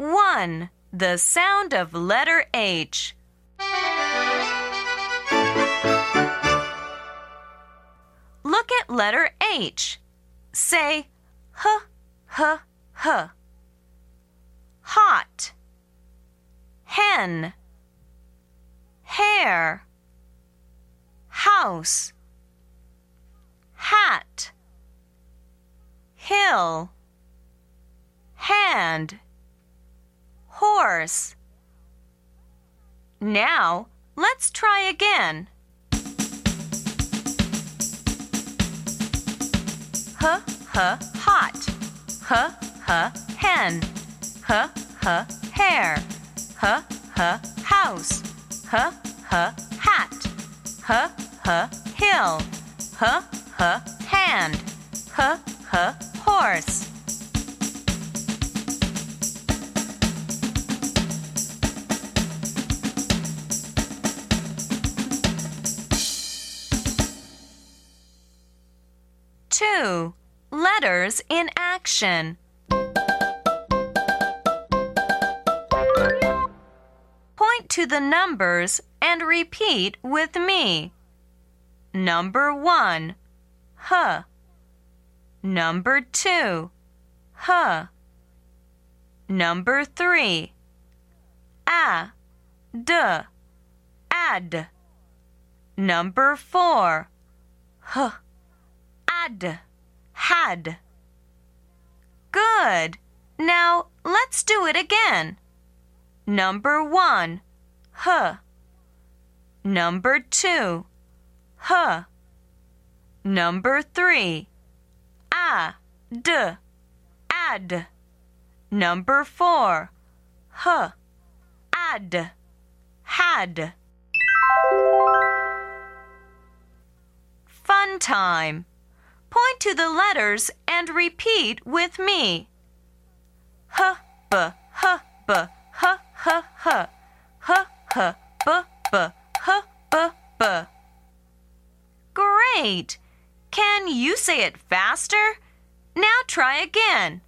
1. The sound of letter H. Look at letter H. Say h, h, h. Hot. Hen. Hair. House. Hat. Hill. Hand. Horse. Now, let's try again. H, h, hot. H, h, hen. H, h, hair. H, h, house. H, h, hat. H, h, hill. H, h, hand. H, h, horse. Two. Letters in action. Point to the numbers and repeat with me. Number one, huh. Number two, huh. Number three, ah, a, d, ad. Number four, huh, ad, had. Good. Now let's do it again. Number one, huh. Number two, huh. Number three, ah, d, ad. Number four, huh, ad, had. Fun time. Point to the letters and repeat with me. H, b, h, b, h, h, h, h, h, b, b, h, b, b. Great! Can you say it faster? Now try again.